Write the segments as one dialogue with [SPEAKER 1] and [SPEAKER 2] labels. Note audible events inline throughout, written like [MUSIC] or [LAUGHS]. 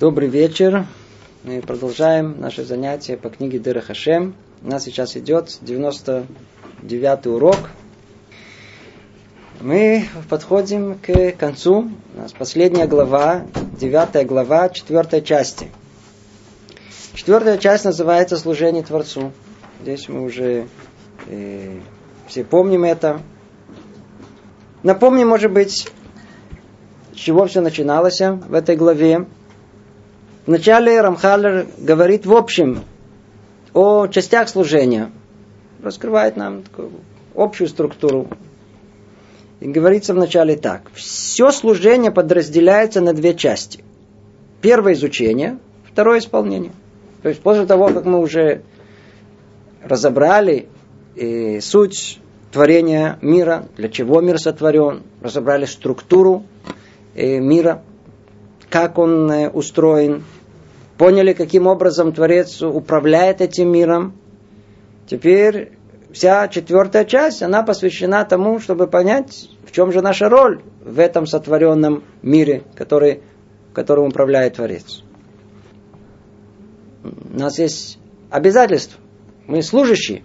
[SPEAKER 1] Добрый вечер. Мы продолжаем наше занятие по книге Дыра Хашем. У нас сейчас идет 99 урок. Мы подходим к концу. У нас последняя глава, девятая глава, четвертой части. Четвертая часть называется «Служение Творцу». Здесь мы уже э, все помним это. Напомним, может быть, с чего все начиналось в этой главе. Вначале Рамхалер говорит в общем о частях служения. Раскрывает нам такую общую структуру. И говорится вначале так. Все служение подразделяется на две части. Первое изучение, второе исполнение. То есть после того, как мы уже разобрали э, суть творения мира, для чего мир сотворен, разобрали структуру э, мира, как он э, устроен, поняли, каким образом Творец управляет этим миром. Теперь вся четвертая часть, она посвящена тому, чтобы понять, в чем же наша роль в этом сотворенном мире, который, которым управляет Творец. У нас есть обязательства. Мы служащие.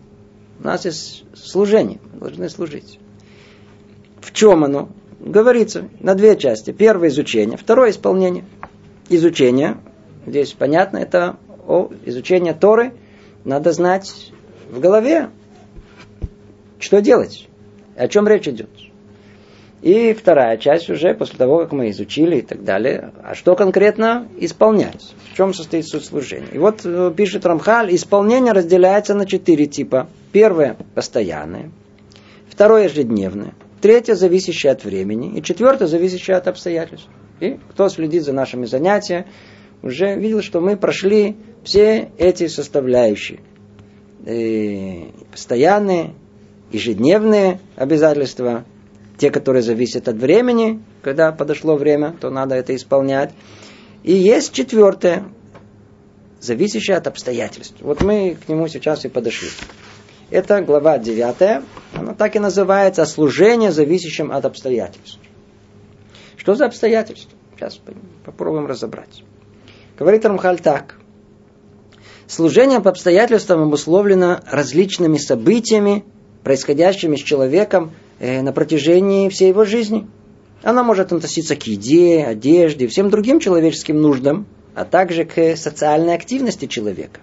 [SPEAKER 1] У нас есть служение. Мы должны служить. В чем оно? Говорится на две части. Первое изучение, второе исполнение. Изучение Здесь понятно, это о изучение Торы. Надо знать в голове, что делать, о чем речь идет. И вторая часть уже после того, как мы изучили и так далее, а что конкретно исполнять, в чем состоит суть служения. И вот э, пишет Рамхаль, исполнение разделяется на четыре типа. Первое – постоянное, второе – ежедневное, третье – зависящее от времени, и четвертое – зависящее от обстоятельств. И кто следит за нашими занятиями, уже видел, что мы прошли все эти составляющие. И постоянные, ежедневные обязательства, те, которые зависят от времени, когда подошло время, то надо это исполнять. И есть четвертое, зависящее от обстоятельств. Вот мы к нему сейчас и подошли. Это глава 9, она так и называется «Служение, зависящим от обстоятельств». Что за обстоятельства? Сейчас попробуем разобрать. Говорит Рамхаль так. Служение по обстоятельствам обусловлено различными событиями, происходящими с человеком э, на протяжении всей его жизни. Она может относиться к еде, одежде, всем другим человеческим нуждам, а также к социальной активности человека.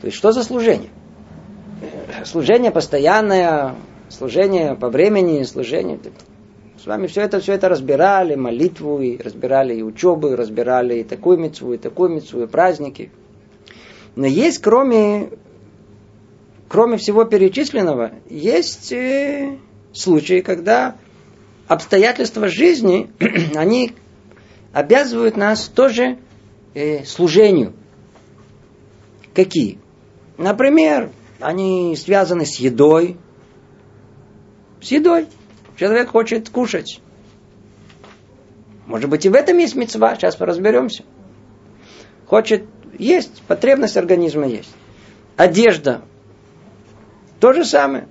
[SPEAKER 1] То есть что за служение? Служение постоянное, служение по времени, служение с вами все это, все это разбирали, молитву, и разбирали и учебу, и разбирали и такую мецву, и такую мецву, и праздники. Но есть, кроме, кроме всего перечисленного, есть э, случаи, когда обстоятельства жизни, [CLEARS THROAT] они обязывают нас тоже э, служению. Какие? Например, они связаны с едой. С едой. Человек хочет кушать. Может быть, и в этом есть мецва, сейчас мы разберемся. Хочет есть, потребность организма есть. Одежда. То же самое.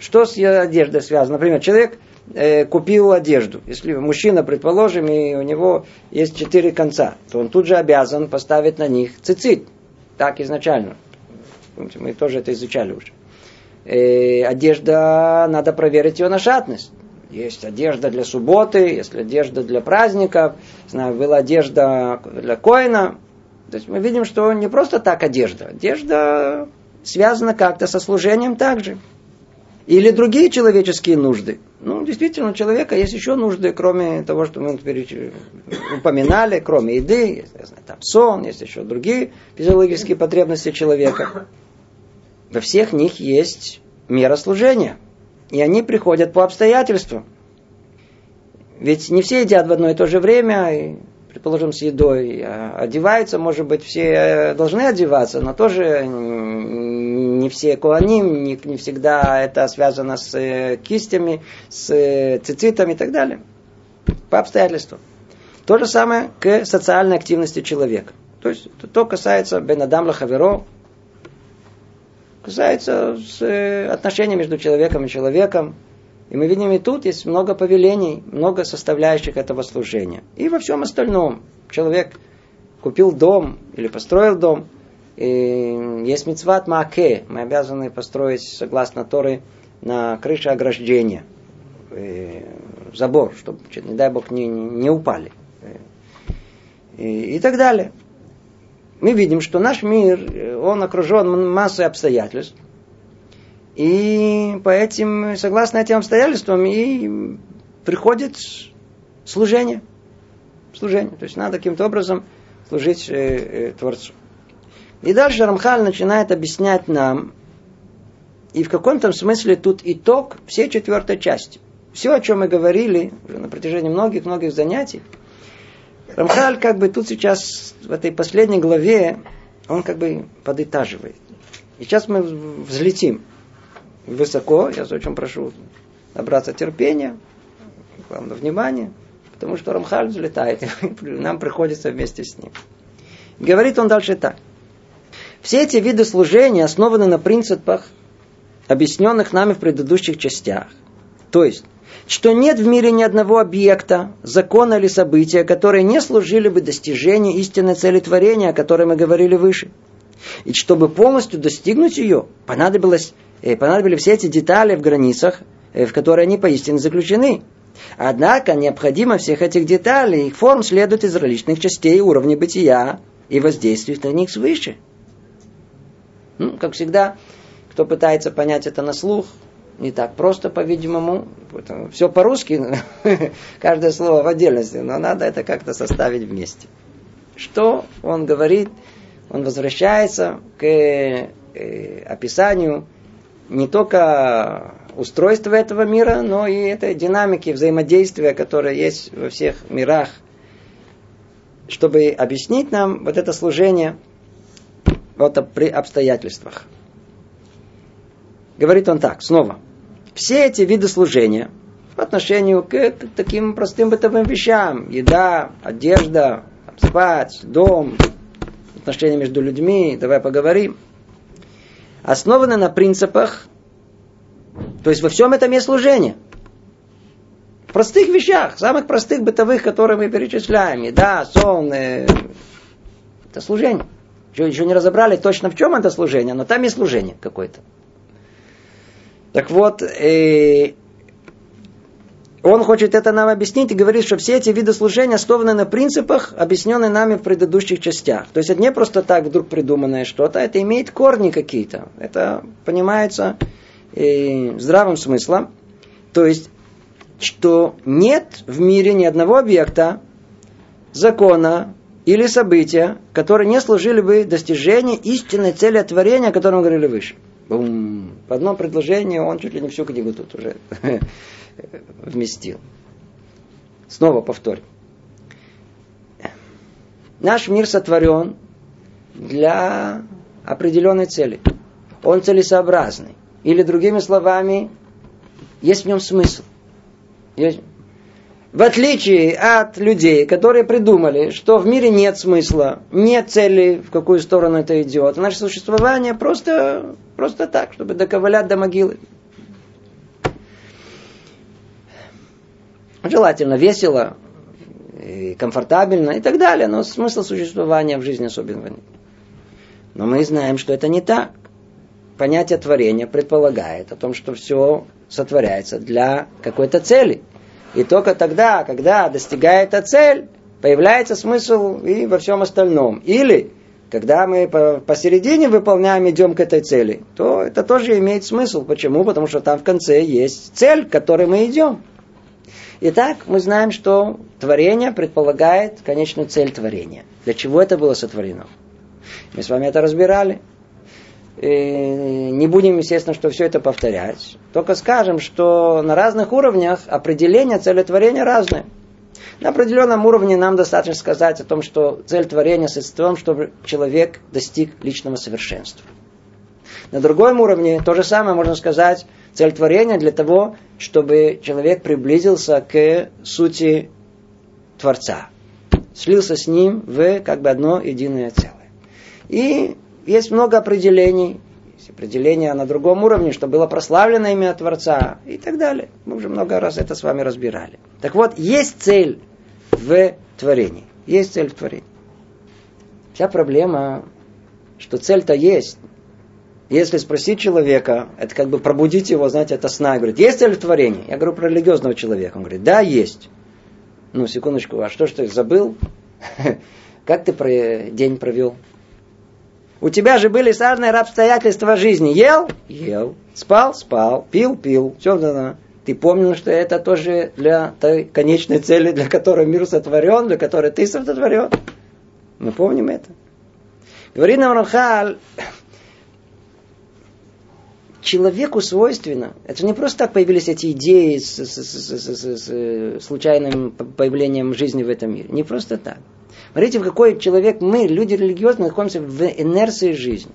[SPEAKER 1] Что с одеждой связано? Например, человек э, купил одежду. Если мужчина, предположим, и у него есть четыре конца, то он тут же обязан поставить на них цицит. Так изначально. Помните, мы тоже это изучали уже э, одежда, надо проверить ее на шатность. Есть одежда для субботы, есть одежда для праздников, знаю, была одежда для коина. То есть мы видим, что не просто так одежда. Одежда связана как-то со служением также. Или другие человеческие нужды. Ну, действительно, у человека есть еще нужды, кроме того, что мы упоминали, кроме еды, есть, знаю, там сон, есть еще другие физиологические потребности человека. Во всех них есть мера служения. И они приходят по обстоятельствам. Ведь не все едят в одно и то же время, и, предположим, с едой. А одеваются, может быть, все должны одеваться, но тоже не все куаним, не, не всегда это связано с э, кистями, с э, цицитами и так далее. По обстоятельствам. То же самое к социальной активности человека. То есть, то касается Бенадам Лахаверо, касается э, отношений между человеком и человеком. И мы видим, и тут есть много повелений, много составляющих этого служения. И во всем остальном. Человек купил дом или построил дом, и есть мецват маке. Мы обязаны построить, согласно Торы, на крыше ограждения. И забор, чтобы, не дай бог, не, не упали. И, и так далее. Мы видим, что наш мир, он окружен массой обстоятельств. И по этим, согласно этим обстоятельствам, и приходит служение. Служение. То есть надо каким-то образом служить э, э, Творцу. И дальше Рамхаль начинает объяснять нам, и в каком-то смысле тут итог всей четвертой части. Все, о чем мы говорили уже на протяжении многих-многих занятий, Рамхаль как бы тут сейчас, в этой последней главе, он как бы подытаживает. И сейчас мы взлетим высоко, я очень прошу набраться терпения, главное внимание, потому что Рамхаль взлетает, и нам приходится вместе с ним. Говорит он дальше так. Все эти виды служения основаны на принципах, объясненных нами в предыдущих частях. То есть, что нет в мире ни одного объекта, закона или события, которые не служили бы достижению истинной цели творения, о которой мы говорили выше. И чтобы полностью достигнуть ее, понадобилось и понадобились все эти детали в границах, э, в которые они поистине заключены. Однако необходимо всех этих деталей, их форм следует из различных частей уровня бытия и воздействует на них свыше. Ну, как всегда, кто пытается понять это на слух, не так просто, по-видимому. Все по-русски, [LAUGHS] каждое слово в отдельности, но надо это как-то составить вместе. Что он говорит? Он возвращается к э, описанию не только устройства этого мира, но и этой динамики взаимодействия, которая есть во всех мирах, чтобы объяснить нам вот это служение вот при обстоятельствах. Говорит он так, снова. Все эти виды служения по отношению к таким простым бытовым вещам, еда, одежда, спать, дом, отношения между людьми, давай поговорим – основаны на принципах, то есть во всем этом есть служение. В простых вещах, самых простых бытовых, которые мы перечисляем. Еда, сон, э, это служение. Еще, еще не разобрали точно в чем это служение, но там есть служение какое-то. Так вот, э, он хочет это нам объяснить и говорит, что все эти виды служения основаны на принципах, объясненных нами в предыдущих частях. То есть это не просто так вдруг придуманное что-то, это имеет корни какие-то. Это понимается э, здравым смыслом. То есть, что нет в мире ни одного объекта, закона или события, которые не служили бы достижению истинной цели творения, о котором говорили выше. Бум. В одном предложении он чуть ли не всю книгу тут уже [LAUGHS] вместил. Снова повторю. Наш мир сотворен для определенной цели. Он целесообразный. Или другими словами, есть в нем смысл. Есть... В отличие от людей, которые придумали, что в мире нет смысла, нет цели, в какую сторону это идет. Наше существование просто, просто так, чтобы доковылять до могилы. Желательно весело, и комфортабельно и так далее, но смысл существования в жизни особенного нет. Но мы знаем, что это не так. Понятие творения предполагает о том, что все сотворяется для какой-то цели. И только тогда, когда достигает эта цель, появляется смысл и во всем остальном. Или когда мы посередине выполняем, идем к этой цели, то это тоже имеет смысл. Почему? Потому что там в конце есть цель, к которой мы идем. Итак, мы знаем, что творение предполагает конечную цель творения. Для чего это было сотворено? Мы с вами это разбирали. И не будем, естественно, что все это повторять. Только скажем, что на разных уровнях определение цели творения разное. На определенном уровне нам достаточно сказать о том, что цель творения состоит в том, чтобы человек достиг личного совершенства. На другом уровне то же самое можно сказать Цель творения для того, чтобы человек приблизился к сути Творца. Слился с ним в как бы одно единое целое. И есть много определений. есть определение на другом уровне, что было прославлено имя Творца и так далее. Мы уже много раз это с вами разбирали. Так вот, есть цель в творении. Есть цель в творении. Вся проблема, что цель-то есть. Если спросить человека, это как бы пробудить его, знаете, это сна. Говорит, есть цель в творении? Я говорю про религиозного человека. Он говорит, да, есть. Ну, секундочку, а что ж ты забыл? [LAUGHS] Как ты день провел? У тебя же были разные обстоятельства жизни. Ел? Ел. Спал? Спал. Пил? Пил. Все, да, да. Ты помнил, что это тоже для той конечной цели, для которой мир сотворен, для которой ты сотворен? Мы помним это. Говорит нам Рамхаль, человеку свойственно, это не просто так появились эти идеи с, с, с, с, случайным появлением жизни в этом мире. Не просто так. Смотрите, в какой человек мы, люди религиозные, находимся в инерции жизни.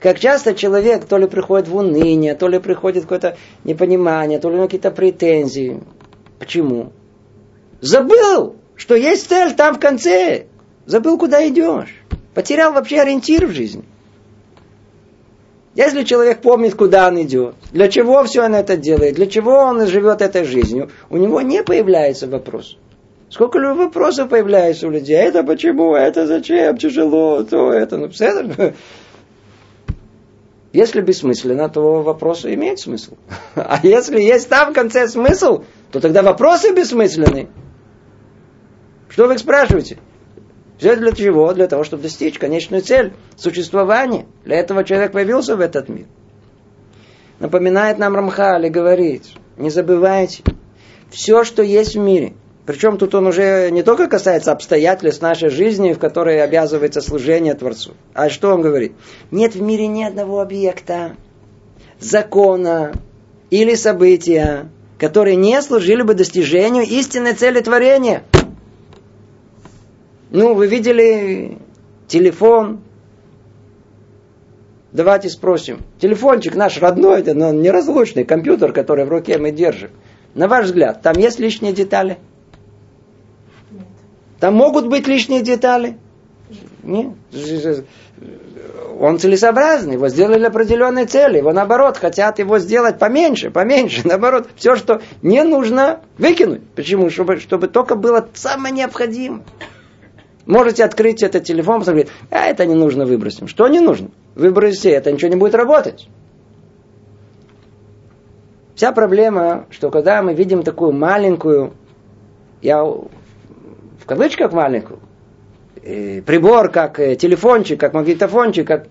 [SPEAKER 1] Как часто человек то ли приходит в уныние, то ли приходит какое-то непонимание, то ли какие-то претензии. Почему? Забыл, что есть цель там в конце. Забыл, куда идешь. Потерял вообще ориентир в жизни. Если человек помнит, куда он идет, для чего все он это делает, для чего он живет этой жизнью, у него не появляется вопрос. Сколько вопросов появляется у людей. Это почему, это зачем, тяжело, то это. Ну, все Если бессмысленно, то вопросы имеют смысл. [LAUGHS] А если есть там в конце смысл, то тогда вопросы бессмысленны. Что вы спрашиваете? Все для чего? Для того, чтобы достичь конечную цель существования. Для этого человек появился в этот мир. Напоминает нам Рамхали, говорит, не забывайте, все, что есть в мире – причем тут он уже не только касается обстоятельств нашей жизни, в которой обязывается служение Творцу. А что он говорит? Нет в мире ни одного объекта, закона или события, которые не служили бы достижению истинной цели творения. Ну, вы видели телефон. Давайте спросим. Телефончик наш родной, это но неразлучный компьютер, который в руке мы держим. На ваш взгляд, там есть лишние детали? Там могут быть лишние детали. Нет. Он целесообразный, его сделали определенной цели. Его наоборот хотят его сделать поменьше, поменьше. [LAUGHS] Наоборот, все, что не нужно, выкинуть. Почему? Чтобы, чтобы только было самое необходимое. Можете открыть этот телефон, посмотреть, а это не нужно выбросим. Что не нужно? Выбросите, это ничего не будет работать. Вся проблема, что когда мы видим такую маленькую, я в кавычках маленькую, прибор, как э, телефончик, как магнитофончик, как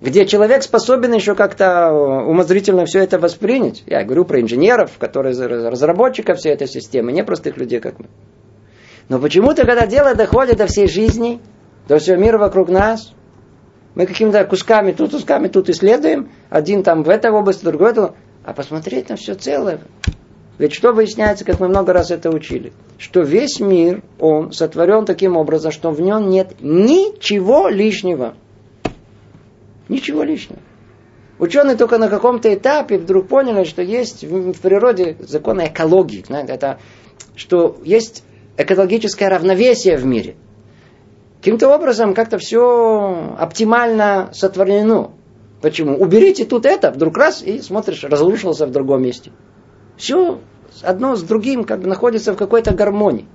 [SPEAKER 1] где человек способен еще как-то умозрительно все это воспринять. Я говорю про инженеров, которые разработчиков всей этой системы, не простых людей, как мы. Но почему-то, когда дело доходит до всей жизни, до всего мира вокруг нас, мы какими-то кусками тут, кусками тут исследуем, один там в этой области, другой в а посмотреть на все целое, ведь что выясняется, как мы много раз это учили? Что весь мир, он сотворен таким образом, что в нем нет ничего лишнего. Ничего лишнего. Ученые только на каком-то этапе вдруг поняли, что есть в природе законы экологии. Знаете, это, что есть экологическое равновесие в мире. Каким-то образом как-то все оптимально сотворено. Почему? Уберите тут это, вдруг раз, и смотришь, разрушился в другом месте. Все одно с другим как бы находится в какой-то гармонии.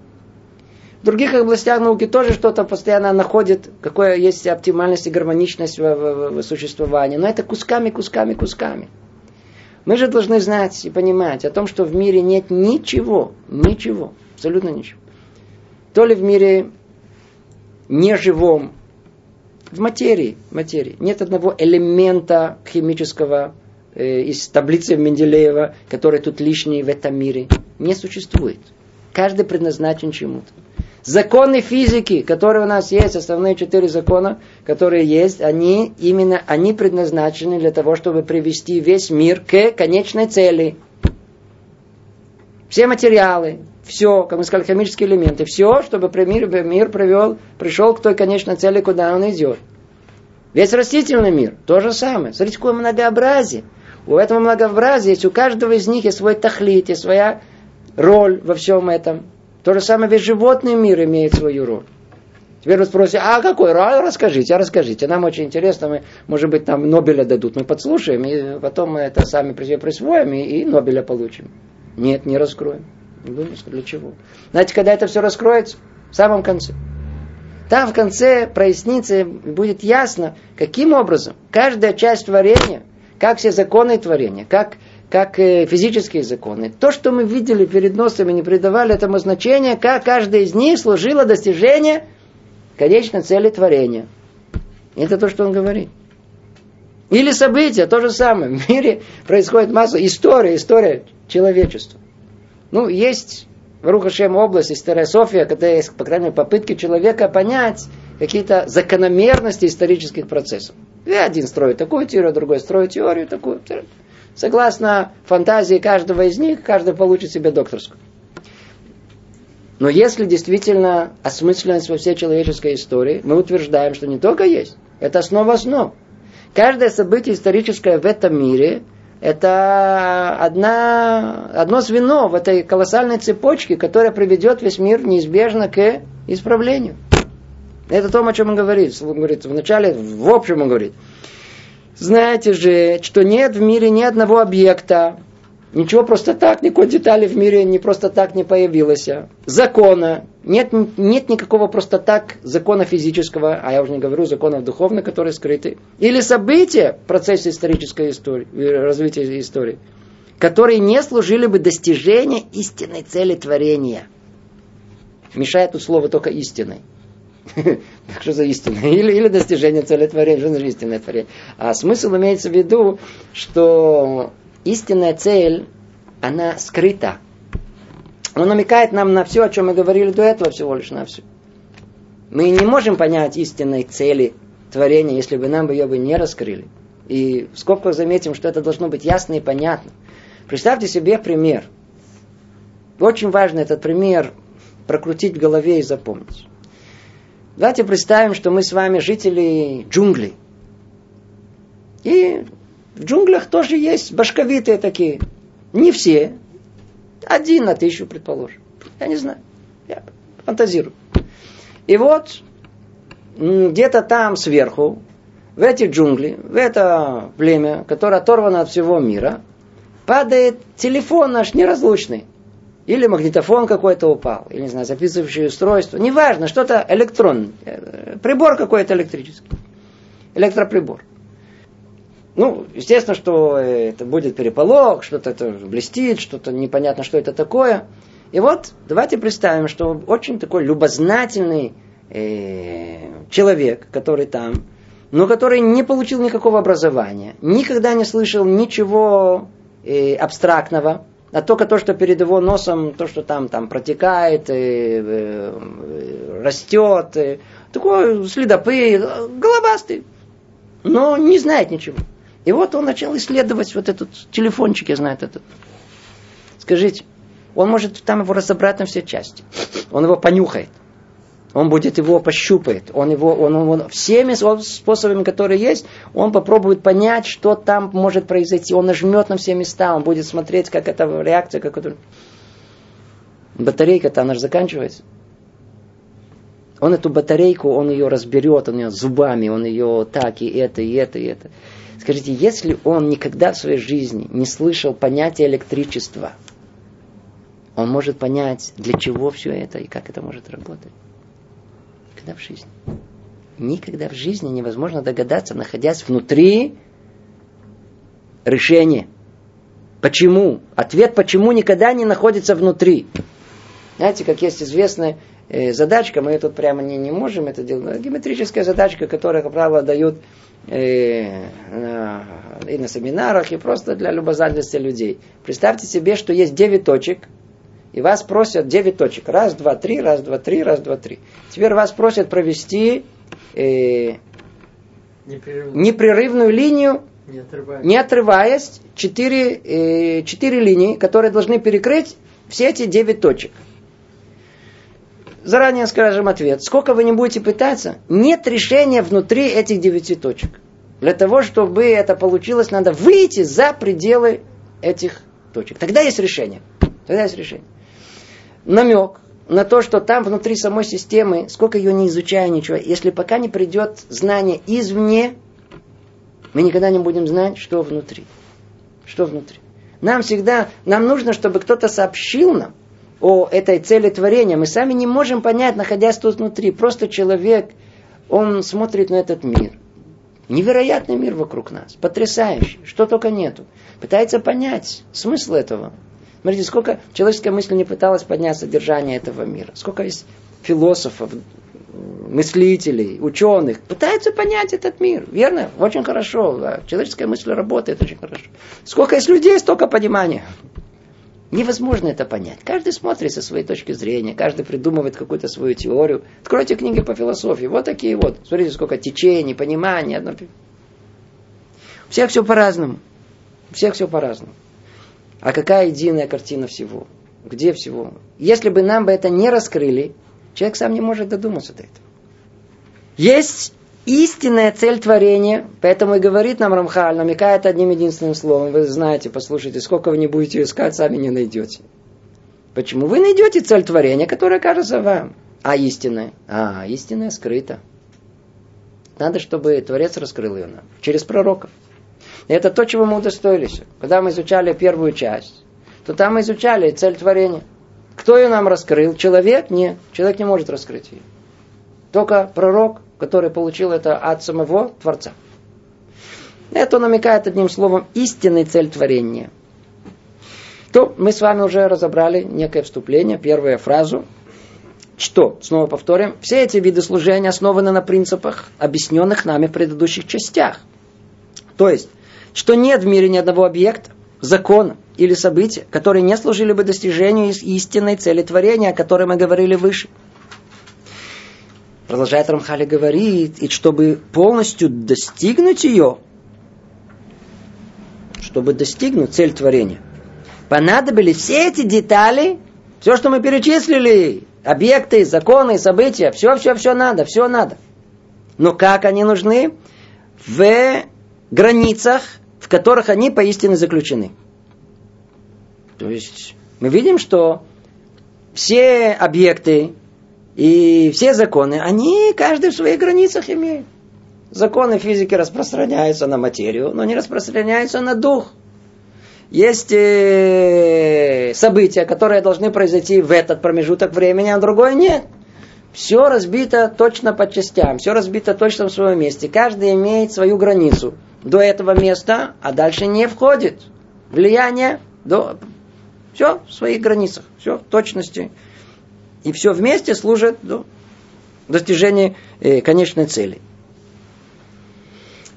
[SPEAKER 1] В других областях науки тоже что-то постоянно находит, какое есть оптимальность и гармоничность в, в, в существовании. Но это кусками, кусками, кусками. Мы же должны знать и понимать о том, что в мире нет ничего, ничего, абсолютно ничего. То ли в мире неживом, в материи, материи. Нет одного элемента химического Э, из таблицы Менделеева, который тут лишний в этом мире, не существует. Каждый предназначен чему-то. Законы физики, которые у нас есть, основные четыре закона, которые есть, они именно они предназначены для того, чтобы привести весь мир к конечной цели. Все материалы, все, как мы сказали, химические элементы, все, чтобы мир, мир привел, пришел к той конечной цели, куда он идет. Весь растительный мир, то же самое. Смотрите, какое многообразие. У этого многообразия есть, у каждого из них есть свой тахлит, есть своя роль во всем этом. То же самое весь животный мир имеет свою роль. Теперь вы спросите, а какой? Расскажите, а расскажите. Нам очень интересно, мы, может быть, нам Нобеля дадут. Мы подслушаем, и потом мы это сами присвоим, и, и Нобеля получим. Нет, не раскроем. Для чего? Знаете, когда это все раскроется? В самом конце. Там в конце прояснится, будет ясно, каким образом каждая часть творения, как все законы творения, как, как э, физические законы, то, что мы видели перед носом и не придавали этому значения, как каждая из них служила достижению конечной цели творения. Это то, что он говорит. Или события, то же самое. В мире происходит масса история, история человечества. Ну, есть в Рухашем область, история София, когда есть, по крайней мере, попытки человека понять какие-то закономерности исторических процессов. И один строит такую теорию, другой строит теорию такую. Согласно фантазии каждого из них, каждый получит себе докторскую. Но если действительно осмысленность во всей человеческой истории, мы утверждаем, что не только есть, это основа основ. Каждое событие историческое в этом мире – это одна, одно звено в этой колоссальной цепочке, которая приведет весь мир неизбежно к исправлению. Это то, о чем он говорит. Он говорит вначале, в общем он говорит. Знаете же, что нет в мире ни одного объекта, Ничего просто так, никакой детали в мире не просто так не появилось. Закона. Нет, нет никакого просто так закона физического, а я уже не говорю законов духовных, которые скрыты. Или события в процессе исторической истории, развития истории, которые не служили бы достижению истинной цели творения. Мешает тут слово только истинной. [LAUGHS] Что за истина? [LAUGHS] Или, или достижение цели творения, что значит истинное творение. А смысл имеется в виду, что истинная цель, она скрыта. Он намекает нам на все, о чем мы говорили до этого, всего лишь на все. Мы не можем понять истинной цели творения, если бы нам ее бы не раскрыли. И в скобках заметим, что это должно быть ясно и понятно. Представьте себе пример. Очень важно этот пример прокрутить в голове и запомнить. Давайте представим, что мы с вами жители джунглей. И в джунглях тоже есть башковитые такие. Не все. Один на тысячу, предположим. Я не знаю. Я фантазирую. И вот где-то там сверху, в эти джунгли, в это племя, которое оторвано от всего мира, падает телефон наш неразлучный. Или магнитофон какой-то упал, или, не знаю, записывающее устройство. Неважно, что-то электронное. Э, прибор какой-то электрический. Электроприбор. Ну, естественно, что это будет переполох, что-то это блестит, что-то непонятно, что это такое. И вот давайте представим, что очень такой любознательный э, человек, который там, но который не получил никакого образования, никогда не слышал ничего э, абстрактного, а только то, что перед его носом, то, что там, там протекает, э, э, растет, э, такой следопыт, головастый, но не знает ничего. И вот он начал исследовать вот этот телефончик, я знаю этот. Скажите, он может там его разобрать на все части. Он его понюхает. Он будет его пощупает. Он его, он, он, он всеми способами, которые есть, он попробует понять, что там может произойти. Он нажмет на все места, он будет смотреть, как эта реакция, как это... Батарейка-то, она же заканчивается. Он эту батарейку, он ее разберет, он ее зубами, он ее так, и это, и это, и это. Скажите, если он никогда в своей жизни не слышал понятия электричества, он может понять, для чего все это и как это может работать. Никогда в жизни. Никогда в жизни невозможно догадаться, находясь внутри решения. Почему? Ответ почему никогда не находится внутри. Знаете, как есть известная задачка, мы тут прямо не, не можем это делать, геометрическая задачка, которая, как правило, дают и, и на семинарах, и просто для любознательности людей. Представьте себе, что есть 9 точек, и вас просят 9 точек. Раз, два, три, раз, два, три, раз, два, три. Теперь вас просят провести э, непрерывную. непрерывную линию, не отрываясь, не отрываясь 4, э, 4 линии, которые должны перекрыть все эти 9 точек заранее скажем ответ. Сколько вы не будете пытаться, нет решения внутри этих девяти точек. Для того, чтобы это получилось, надо выйти за пределы этих точек. Тогда есть решение. Тогда есть решение. Намек. на то, что там внутри самой системы, сколько ее не изучая ничего, если пока не придет знание извне, мы никогда не будем знать, что внутри. Что внутри. Нам всегда, нам нужно, чтобы кто-то сообщил нам о этой цели творения. Мы сами не можем понять, находясь тут внутри. Просто человек, он смотрит на этот мир. Невероятный мир вокруг нас, потрясающий, что только нету. Пытается понять смысл этого. Смотрите, сколько человеческая мысль не пыталась поднять содержание этого мира. Сколько есть философов, мыслителей, ученых, пытаются понять этот мир. Верно? Очень хорошо. Да. Человеческая мысль работает очень хорошо. Сколько есть людей, столько понимания. Невозможно это понять. Каждый смотрит со своей точки зрения, каждый придумывает какую-то свою теорию. Откройте книги по философии. Вот такие вот. Смотрите, сколько течений, понимания. У всех все по-разному. У всех все по-разному. А какая единая картина всего? Где всего? Если бы нам бы это не раскрыли, человек сам не может додуматься до этого. Есть истинная цель творения, поэтому и говорит нам Рамхаль, намекает одним единственным словом. Вы знаете, послушайте, сколько вы не будете искать, сами не найдете. Почему? Вы найдете цель творения, которая кажется вам. А истинная? А, истинная скрыта. Надо, чтобы Творец раскрыл ее нам. Через пророков. И это то, чего мы удостоились. Когда мы изучали первую часть, то там мы изучали цель творения. Кто ее нам раскрыл? Человек? Нет. Человек не может раскрыть ее. Только пророк, который получил это от самого Творца. Это намекает одним словом истинной цель творения. То мы с вами уже разобрали некое вступление, первую фразу. Что? Снова повторим. Все эти виды служения основаны на принципах, объясненных нами в предыдущих частях. То есть, что нет в мире ни одного объекта, закона или события, которые не служили бы достижению истинной цели творения, о которой мы говорили выше. Продолжает Рамхали говорит, и чтобы полностью достигнуть ее, чтобы достигнуть цель творения, понадобились все эти детали, все, что мы перечислили, объекты, законы, события, все, все, все надо, все надо. Но как они нужны? В границах в которых они поистине заключены. То есть мы видим, что все объекты и все законы, они каждый в своих границах имеют. Законы физики распространяются на материю, но не распространяются на дух. Есть э, события, которые должны произойти в этот промежуток времени, а другое нет. Все разбито точно по частям, все разбито точно в своем месте. Каждый имеет свою границу до этого места, а дальше не входит. Влияние до... Все в своих границах, все в точности. И все вместе служит до достижения э, конечной цели.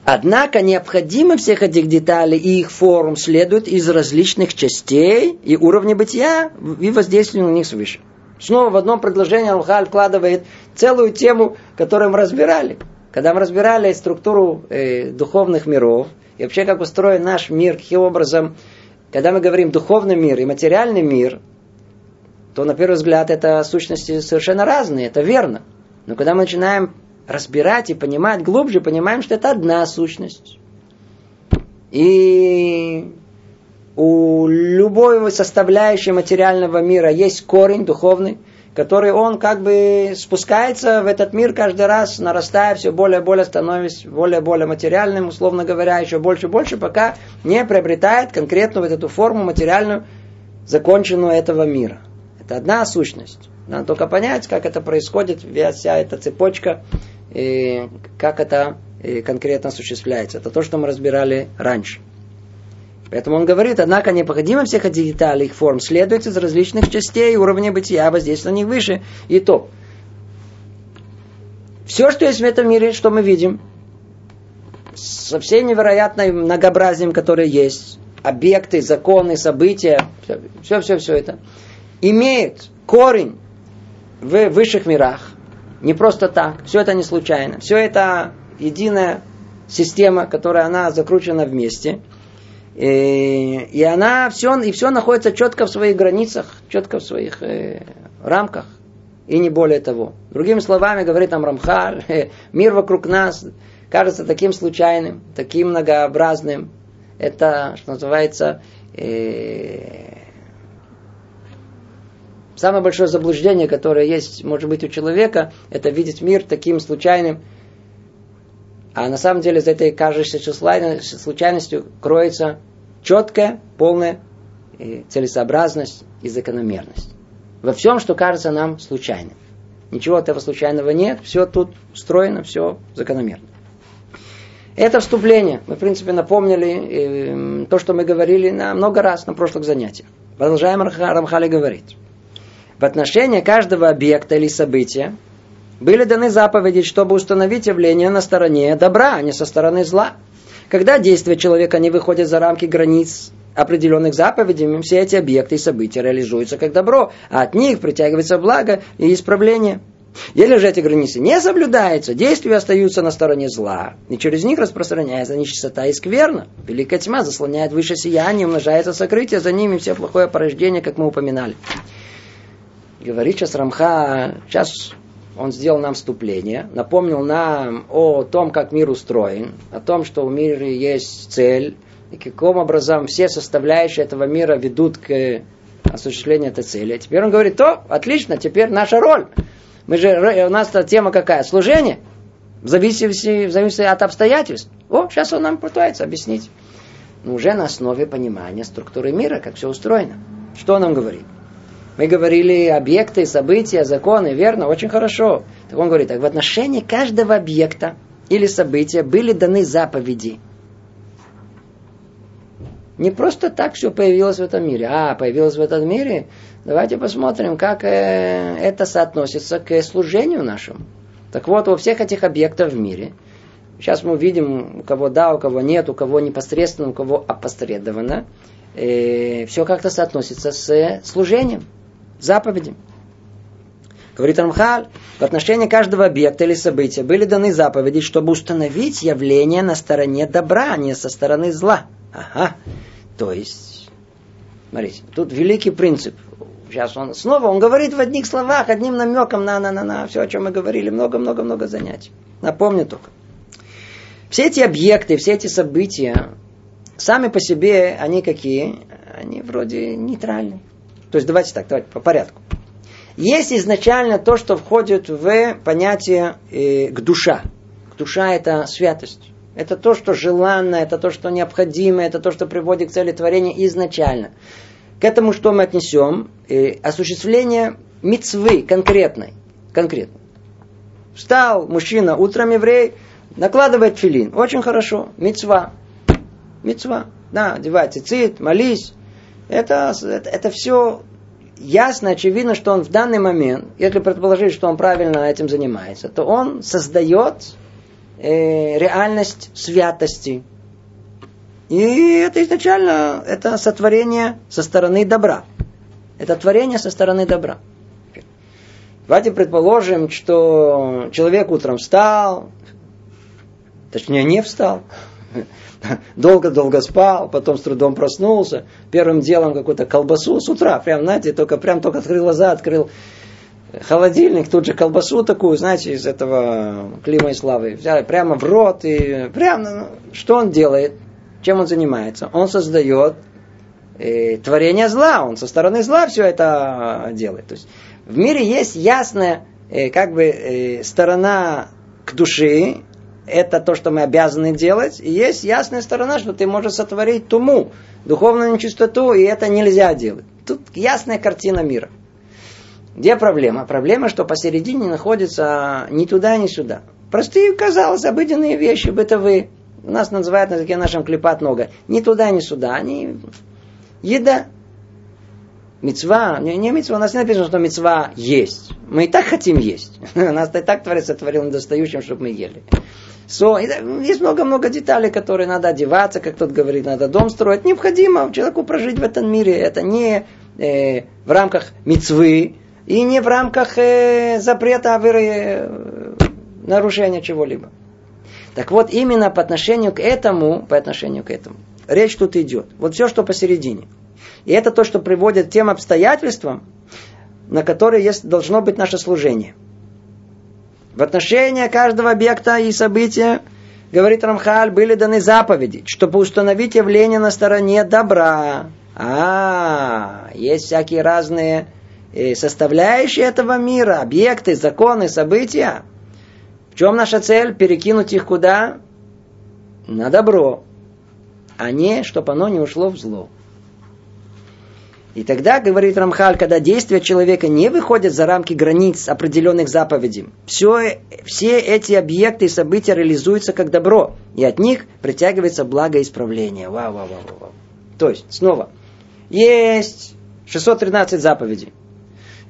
[SPEAKER 1] Однако необходимо всех этих деталей и их форм следует из различных частей и уровней бытия и воздействия на них свыше. Снова в одном предложении Алхаль вкладывает целую тему, которую мы разбирали. Когда мы разбирали структуру э, духовных миров, и вообще как устроен наш мир, каким образом, когда мы говорим духовный мир и материальный мир, то на первый взгляд это сущности совершенно разные, это верно. Но когда мы начинаем разбирать и понимать глубже, понимаем, что это одна сущность. И у любой составляющей материального мира есть корень духовный, который он как бы спускается в этот мир каждый раз, нарастая все более и более, становясь более и более материальным, условно говоря, еще больше и больше, пока не приобретает конкретную вот эту форму материальную, законченную этого мира. Это одна сущность. Надо только понять, как это происходит, вся эта цепочка, и как это конкретно осуществляется. Это то, что мы разбирали раньше. Поэтому он говорит, однако необходимо всех этих деталей, их форм следует из различных частей уровня бытия, воздействия на них выше. И то. Все, что есть в этом мире, что мы видим, со всем невероятным многообразием, которое есть, объекты, законы, события, все, все, все это, имеет корень в высших мирах. Не просто так. Все это не случайно. Все это единая система, которая она закручена вместе – и, и она все, и все находится четко в своих границах, четко в своих э, рамках. И не более того. Другими словами, говорит там Рамхаль, э, мир вокруг нас кажется таким случайным, таким многообразным. Это, что называется, э, Самое большое заблуждение, которое есть, может быть, у человека, это видеть мир таким случайным. А на самом деле за этой кажущейся случайностью кроется четкая, полная целесообразность и закономерность. Во всем, что кажется нам случайным. Ничего этого случайного нет, все тут устроено, все закономерно. Это вступление. Мы, в принципе, напомнили э, то, что мы говорили на много раз на прошлых занятиях. Продолжаем Рамхали говорить. В отношении каждого объекта или события были даны заповеди, чтобы установить явление на стороне добра, а не со стороны зла. Когда действия человека не выходят за рамки границ определенных заповедей, все эти объекты и события реализуются как добро, а от них притягивается благо и исправление. Если же эти границы не соблюдаются, действия остаются на стороне зла, и через них распространяется нечистота и скверна. Великая тьма заслоняет выше сияние, умножается сокрытие, за ними все плохое порождение, как мы упоминали. Говорит сейчас Рамха, сейчас он сделал нам вступление, напомнил нам о том, как мир устроен, о том, что в мире есть цель, и каким образом все составляющие этого мира ведут к осуществлению этой цели. А теперь он говорит, то, отлично, теперь наша роль. Мы же, у нас тема какая? Служение. В зависимости, в зависимости от обстоятельств. О, сейчас он нам пытается объяснить. Но уже на основе понимания структуры мира, как все устроено. Что он нам говорит? Мы говорили объекты, события, законы, верно, очень хорошо. Так он говорит, так в отношении каждого объекта или события были даны заповеди. Не просто так все появилось в этом мире. А, появилось в этом мире, давайте посмотрим, как э, это соотносится к служению нашему. Так вот, во всех этих объектах в мире, сейчас мы увидим, у кого да, у кого нет, у кого непосредственно, у кого опосредованно, э, все как-то соотносится с служением, заповедям. Говорит Рамхаль, в отношении каждого объекта или события были даны заповеди, чтобы установить явление на стороне добра, а не со стороны зла. Ага. То есть, смотрите, тут великий принцип. Сейчас он снова, он говорит в одних словах, одним намеком на, на, на, на все, о чем мы говорили, много-много-много занятий. Напомню только. Все эти объекты, все эти события, сами по себе, они какие? Они вроде нейтральные. То есть давайте так, давайте по порядку. Есть изначально то, что входит в понятие э, к душа. К душа это святость. Это то, что желанно, это то, что необходимо, это то, что приводит к цели творения изначально. К этому что мы отнесем? Э, осуществление мицвы конкретной. Конкретно. Встал мужчина, утром еврей, накладывает филин. Очень хорошо. Мицва. Мицва. Да, одевай цицит, молись. Это, это, это все ясно, очевидно, что он в данный момент, если предположить, что он правильно этим занимается, то он создает э, реальность святости. И это изначально это сотворение со стороны добра. Это творение со стороны добра. Давайте предположим, что человек утром встал, точнее не встал, [LAUGHS] [LAUGHS] долго-долго спал, потом с трудом проснулся, первым делом какую-то колбасу с утра, прям, знаете, только, прям только открыл глаза, открыл холодильник, тут же колбасу такую, знаете, из этого клима и славы, взяли прямо в рот, и прямо, ну, что он делает, чем он занимается? Он создает э, творение зла, он со стороны зла все это делает. То есть в мире есть ясная э, как бы э, сторона к душе, это то, что мы обязаны делать, и есть ясная сторона, что ты можешь сотворить туму, духовную нечистоту, и это нельзя делать. Тут ясная картина мира. Где проблема? Проблема, что посередине находится ни туда, ни сюда. Простые, казалось, обыденные вещи, бытовые. У нас называют на языке нашем клепат много. Ни туда, ни сюда. Они еда. Мецва, не, не мецва, у нас не написано, что мецва есть. Мы и так хотим есть. [LAUGHS] Нас и так Творец сотворил недостающим, чтобы мы ели. So, есть много-много деталей, которые надо одеваться, как тот говорит, надо дом строить. Необходимо человеку прожить в этом мире. Это не э, в рамках мецвы, и не в рамках э, запрета э, нарушения чего-либо. Так вот, именно по отношению к этому, по отношению к этому, речь тут идет. Вот все, что посередине. И это то, что приводит к тем обстоятельствам, на которые есть, должно быть наше служение. В отношении каждого объекта и события, говорит Рамхаль, были даны заповеди, чтобы установить явление на стороне добра. А, есть всякие разные э, составляющие этого мира, объекты, законы, события. В чем наша цель? Перекинуть их куда? На добро, а не, чтобы оно не ушло в зло. И тогда, говорит Рамхаль, когда действия человека не выходят за рамки границ определенных заповедей, все, все эти объекты и события реализуются как добро, и от них притягивается благо исправления. Вау, вау, вау, вау. То есть, снова, есть 613 заповедей.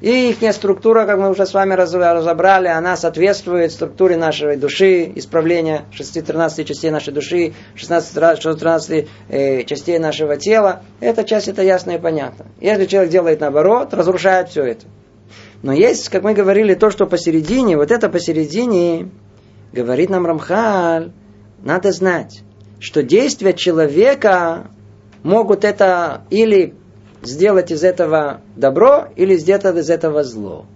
[SPEAKER 1] И их структура, как мы уже с вами разобрали, она соответствует структуре нашей души, исправления 613 частей нашей души, 16, 613 э, частей нашего тела. Эта часть, это ясно и понятно. Если человек делает наоборот, разрушает все это. Но есть, как мы говорили, то, что посередине, вот это посередине, говорит нам Рамхаль, надо знать, что действия человека могут это или сделать из этого добро или сделать из этого зло.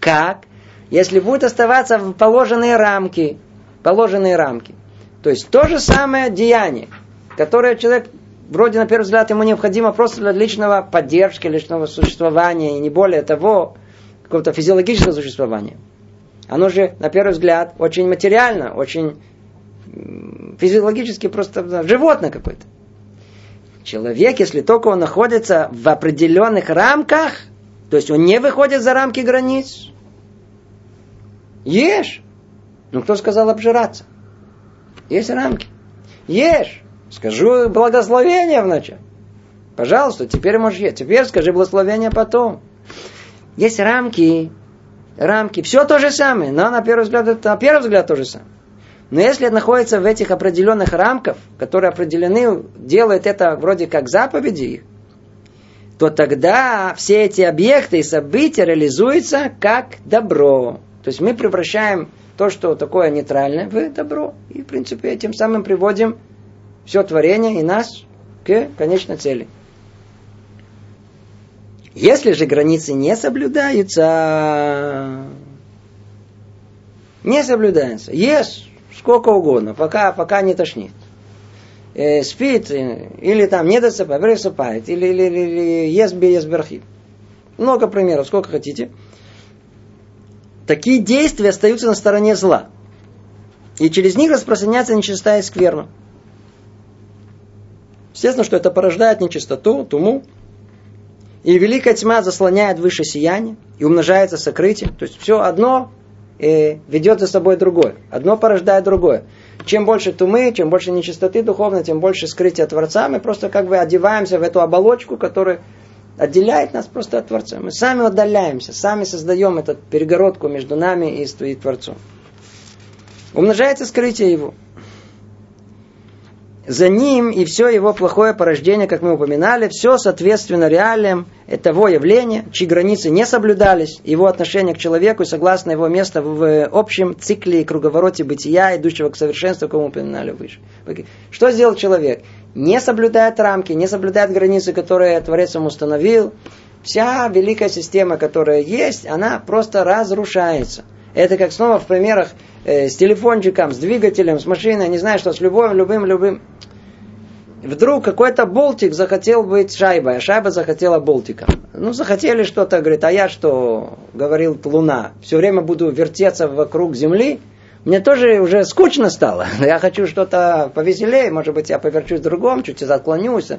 [SPEAKER 1] Как? Если будет оставаться в положенные рамки, положенные рамки. То есть то же самое деяние, которое человек вроде на первый взгляд ему необходимо просто для личного поддержки, личного существования, и не более того, какого-то физиологического существования. Оно же, на первый взгляд, очень материально, очень физиологически просто животное какое-то. Человек, если только он находится в определенных рамках, то есть он не выходит за рамки границ, ешь. Ну, кто сказал обжираться? Есть рамки. Ешь. Скажу благословение вначале. Пожалуйста, теперь можешь есть. Теперь скажи благословение потом. Есть рамки. Рамки. Все то же самое. Но на первый взгляд, на первый взгляд то же самое. Но если находится в этих определенных рамках, которые определены, делают это вроде как заповеди, то тогда все эти объекты и события реализуются как добро. То есть мы превращаем то, что такое нейтральное, в добро. И, в принципе, тем самым приводим все творение и нас к конечной цели. Если же границы не соблюдаются, не соблюдаются, есть сколько угодно, пока, пока не тошнит. Э, спит, э, или там не досыпает, присыпает, или, или, или, или ест без берхи. Много примеров, сколько хотите. Такие действия остаются на стороне зла. И через них распространяется нечистая скверна. Естественно, что это порождает нечистоту, туму. И великая тьма заслоняет выше сияние и умножается сокрытие. То есть все одно э, ведет за собой другое. Одно порождает другое. Чем больше тумы, чем больше нечистоты духовной, тем больше скрытия Творца. Мы просто как бы одеваемся в эту оболочку, которая отделяет нас просто от Творца. Мы сами отдаляемся, сами создаем эту перегородку между нами и Творцом. Умножается скрытие его за ним и все его плохое порождение, как мы упоминали, все соответственно реалиям того явления, чьи границы не соблюдались, его отношение к человеку согласно его места в общем цикле и круговороте бытия, идущего к совершенству, как мы упоминали выше. Что сделал человек? Не соблюдает рамки, не соблюдает границы, которые Творец ему установил. Вся великая система, которая есть, она просто разрушается. Это как снова в примерах э, с телефончиком, с двигателем, с машиной, не знаю что, с любым, любым, любым вдруг какой-то болтик захотел быть шайбой, а шайба захотела болтика. Ну, захотели что-то, говорит, а я что, говорил Луна, все время буду вертеться вокруг Земли, мне тоже уже скучно стало. [LAUGHS] Я хочу что-то повеселее, может быть, я поверчусь в другом, чуть отклонюсь.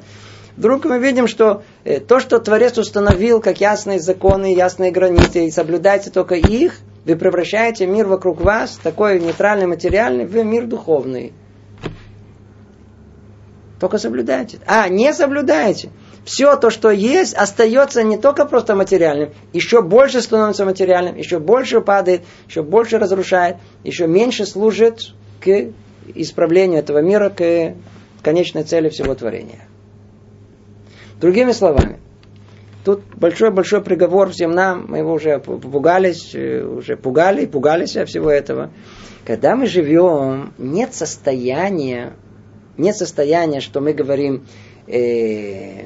[SPEAKER 1] Вдруг мы видим, что э, то, что Творец установил как ясные законы, ясные границы, и соблюдайте только их, вы превращаете мир вокруг вас, такой нейтральный, материальный, в мир духовный. Только соблюдайте. А, не соблюдаете. Все то, что есть, остается не только просто материальным, еще больше становится материальным, еще больше падает, еще больше разрушает, еще меньше служит к исправлению этого мира, к конечной цели всего творения. Другими словами, тут большой-большой приговор всем нам, мы его уже пугались, э, уже пугали, пугались всего этого. Когда мы живем, нет состояния нет состояния, что мы говорим, э,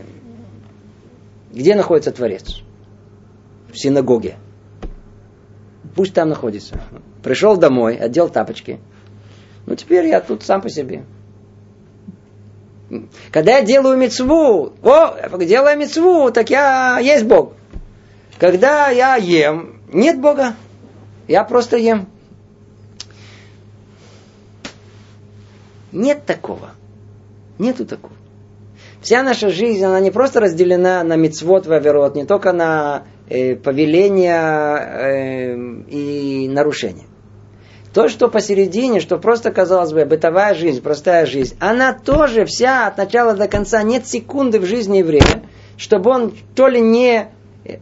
[SPEAKER 1] где находится Творец? В синагоге. Пусть там находится. Пришел домой, одел тапочки. Ну, теперь я тут сам по себе. Когда я делаю мецву, о, делаю мецву, так я есть Бог. Когда я ем, нет Бога. Я просто ем. Нет такого. Нету такого. Вся наша жизнь, она не просто разделена на мицвод в аверот, не только на э, повеления э, и нарушения. То, что посередине, что просто, казалось бы, бытовая жизнь, простая жизнь, она тоже вся от начала до конца, нет секунды в жизни еврея, чтобы он то ли не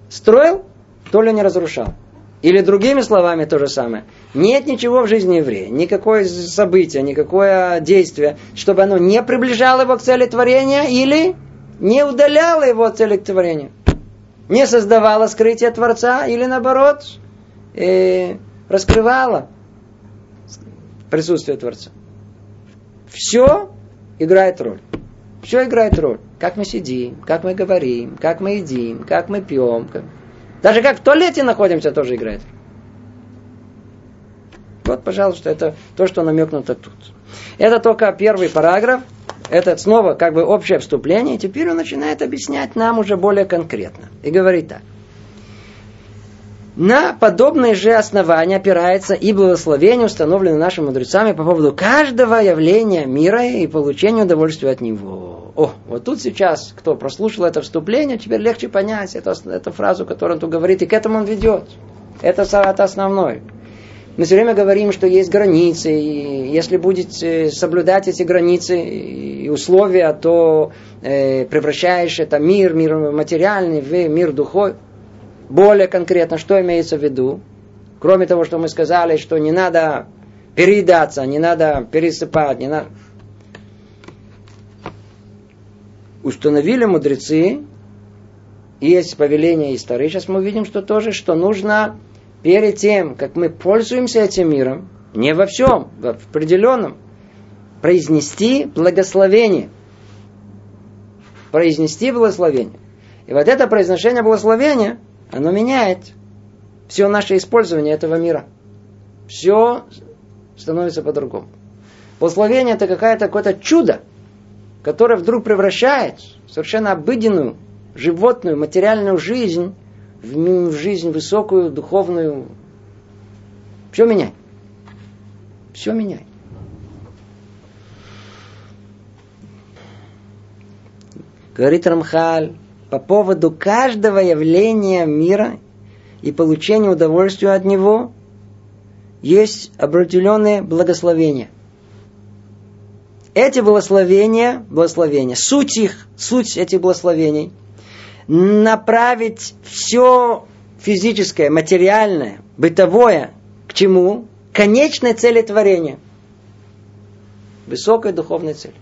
[SPEAKER 1] строил, то ли не разрушал. Или другими словами то же самое. Нет ничего в жизни еврея, никакое событие, никакое действие, чтобы оно не приближало его к цели творения или не удаляло его от цели творения. Не создавало скрытие Творца или наоборот э, раскрывало присутствие Творца. Все играет роль. Все играет роль. Как мы сидим, как мы говорим, как мы едим, как мы пьем. Как... Даже как в туалете находимся, тоже играет роль. Вот, пожалуйста, это то, что намекнуто тут. Это только первый параграф. Это снова как бы общее вступление. Теперь он начинает объяснять нам уже более конкретно. И говорит так. На подобные же основания опирается и благословение, установленное нашими мудрецами по поводу каждого явления мира и получения удовольствия от него. О, вот тут сейчас, кто прослушал это вступление, теперь легче понять эту, эту фразу, которую он тут говорит, и к этому он ведет. Это, это основное. Мы все время говорим, что есть границы, и если будете соблюдать эти границы и условия, то э, превращаешь это мир, мир материальный в мир духовный. Более конкретно, что имеется в виду? Кроме того, что мы сказали, что не надо переедаться, не надо пересыпать, не надо... Установили мудрецы, есть повеление истории, сейчас мы увидим, что тоже, что нужно перед тем, как мы пользуемся этим миром, не во всем, в определенном, произнести благословение. Произнести благословение. И вот это произношение благословения – оно меняет все наше использование этого мира. Все становится по-другому. Благословение это какое-то какое чудо, которое вдруг превращает совершенно обыденную, животную, материальную жизнь в жизнь высокую, духовную. Все меняет. Все меняет. Говорит Рамхаль, по поводу каждого явления мира и получения удовольствия от него есть определенные благословения. Эти благословения, благословения, суть их, суть этих благословений, направить все физическое, материальное, бытовое к чему? Конечной цели творения. Высокой духовной цели.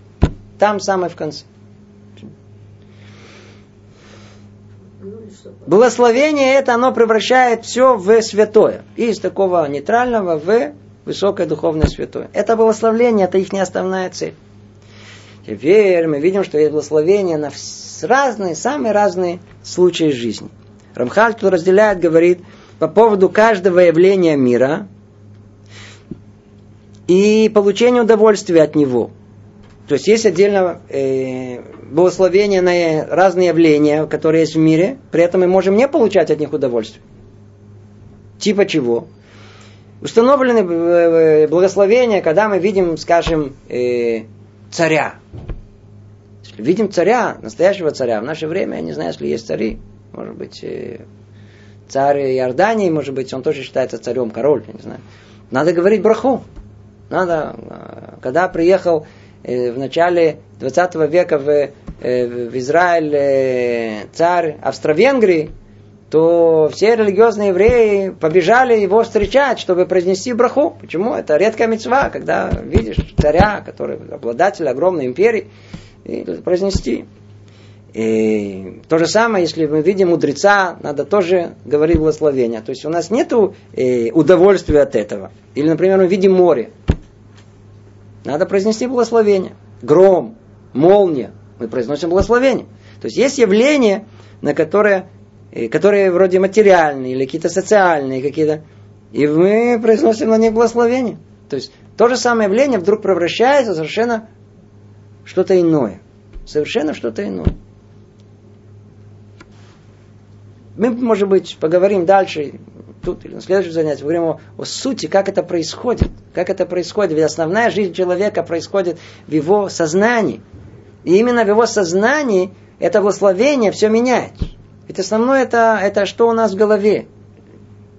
[SPEAKER 1] Там самое в конце. Благословение это, оно превращает все в святое. Из такого нейтрального в высокое духовное святое. Это благословение, это их не основная цель. Теперь мы видим, что есть благословение на разные, самые разные случаи жизни. Рамхаль тут разделяет, говорит, по поводу каждого явления мира и получения удовольствия от него. То есть есть отдельно э, благословение на разные явления, которые есть в мире, при этом мы можем не получать от них удовольствие. Типа чего? Установлены э, благословения, когда мы видим, скажем, э, царя. Если видим царя, настоящего царя, в наше время, я не знаю, если есть цари, может быть, э, царь Иордании, может быть, он тоже считается царем, король, я не знаю. Надо говорить браху. Надо, когда приехал в начале 20 века в Э, в Израиль э, царь Австро-Венгрии, то все религиозные евреи побежали его встречать, чтобы произнести браху. Почему? Это редкая мецва, когда видишь царя, который обладатель огромной империи, и произнести. И то же самое, если мы видим мудреца, надо тоже говорить благословение. То есть у нас нет э, удовольствия от этого. Или, например, мы видим море. Надо произнести благословение. Гром, молния, мы произносим благословение. То есть есть явления, на которые, э, которые вроде материальные или какие-то социальные, какие-то, и мы произносим на них благословение. То есть то же самое явление вдруг превращается в совершенно что-то иное. Совершенно что-то иное. Мы, может быть, поговорим дальше, тут или на следующем занятии, поговорим о, о сути, как это происходит. Как это происходит. Ведь основная жизнь человека происходит в его сознании. И именно в его сознании это благословение все меняет. Ведь основное это, это что у нас в голове,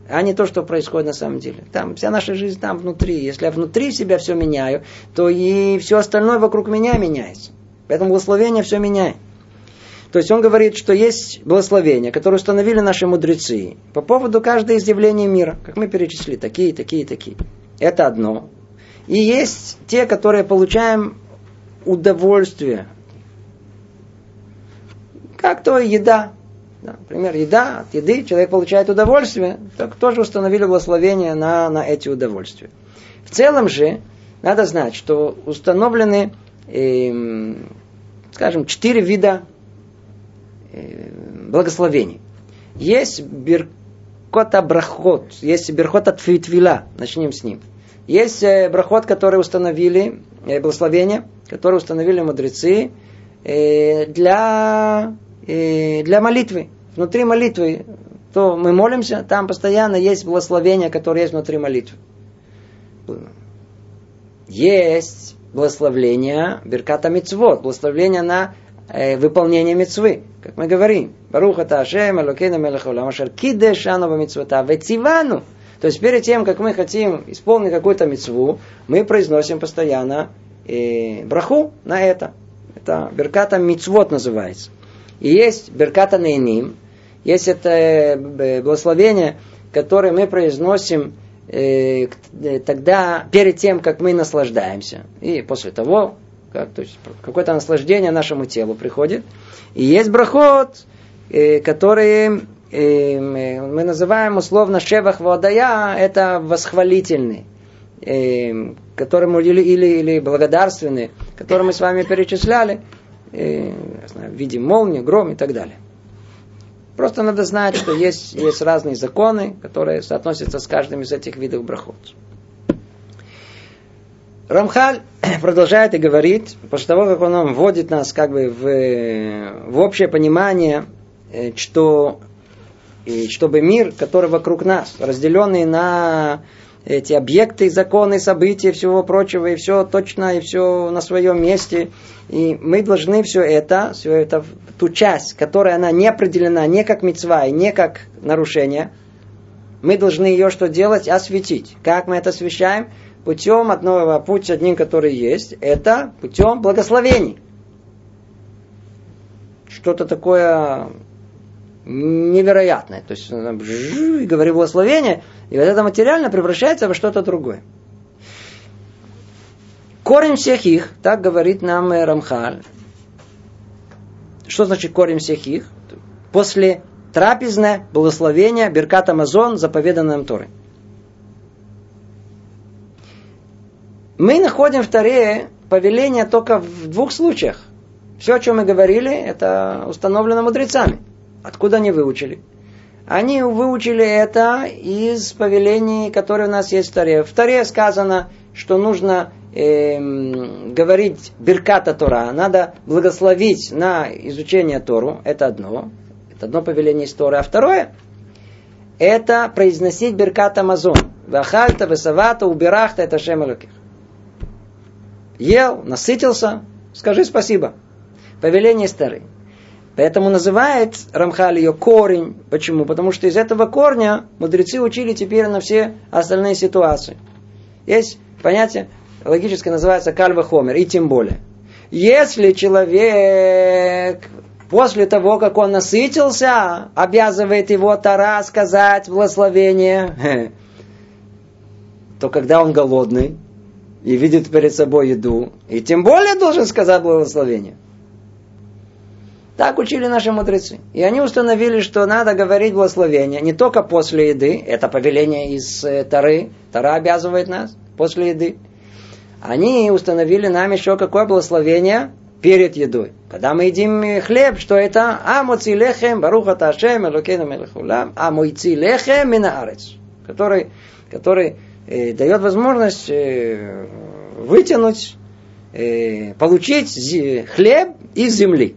[SPEAKER 1] а не то, что происходит на самом деле. Там вся наша жизнь там внутри. Если я внутри себя все меняю, то и все остальное вокруг меня меняется. Поэтому благословение все меняет. То есть он говорит, что есть благословения, которые установили наши мудрецы по поводу каждого из мира, как мы перечислили, такие, такие, такие. Это одно. И есть те, которые получаем удовольствие. Как то еда. Да, например, еда, от еды человек получает удовольствие, так тоже установили благословение на, на эти удовольствия. В целом же, надо знать, что установлены, э, скажем, четыре вида благословений. Есть беркот абрахот, есть беркот от фитвила, начнем с ним. Есть э, брахот, который установили, э, благословение, которые установили мудрецы для, для молитвы. Внутри молитвы, то мы молимся, там постоянно есть благословение, которое есть внутри молитвы. Есть благословление Берката Мицвод, благословение на э, выполнение мецвы. Как мы говорим, Баруха Ташем, Элокейна Мелехолам, Ашер Кидешану Бамицвата, Вецивану. То есть перед тем, как мы хотим исполнить какую-то мецву, мы произносим постоянно э, браху на это. Это Берката Мицвот называется. И есть Берката Нейним, есть это э, благословение, которое мы произносим э, тогда, перед тем, как мы наслаждаемся. И после того, как, то есть какое-то наслаждение нашему телу приходит. И есть брахот, э, которые э, мы называем условно шевах водая, это восхвалительный, э, которому или, или, или благодарственный, который мы с вами перечисляли, знаю, в виде молнии, гром и так далее. Просто надо знать, что есть, есть разные законы, которые соотносятся с каждым из этих видов брахот. Рамхаль [CLEARS THROAT] продолжает и говорит, после того, как он вводит нас как бы в, в общее понимание, э, что и чтобы мир, который вокруг нас, разделенный на эти объекты, законы, события, всего прочего, и все точно, и все на своем месте. И мы должны все это, все это, ту часть, которая она не определена не как мецва и не как нарушение, мы должны ее что делать? Осветить. Как мы это освещаем? Путем одного, путь одним, который есть, это путем благословений. Что-то такое невероятное. То есть, и говорю благословение, и вот это материально превращается во что-то другое. Корень всех их, так говорит нам Рамхаль. Что значит корень всех их? После трапезное благословение Беркат Амазон, заповеданное нам Торой. Мы находим в Таре повеление только в двух случаях. Все, о чем мы говорили, это установлено мудрецами. Откуда они выучили? Они выучили это из повелений, которые у нас есть в Таре. В Таре сказано, что нужно э, говорить Бирката Тора, надо благословить на изучение Тору, это одно. Это одно повеление из Торы. А второе, это произносить Биркат Амазон. Вахальта, Весавата, Убирахта, это Шемалаких ел, насытился, скажи спасибо. Повеление старый. Поэтому называет Рамхаль ее корень. Почему? Потому что из этого корня мудрецы учили теперь на все остальные ситуации. Есть понятие логическое называется кальва хомер, и тем более. Если человек после того, как он насытился, обязывает его Тара сказать благословение, [LAUGHS] то когда он голодный, и видит перед собой еду, и тем более должен сказать благословение. Так учили наши мудрецы. И они установили, что надо говорить благословение не только после еды, это повеление из э, Тары, Тара обязывает нас после еды. Они установили нам еще какое благословение перед едой. Когда мы едим хлеб, что это? Амоци лехем, баруха ташем, элокейна мелехулам, амойци лехем минаарец. Который, который э, дает возможность э, вытянуть, э, получить хлеб из земли.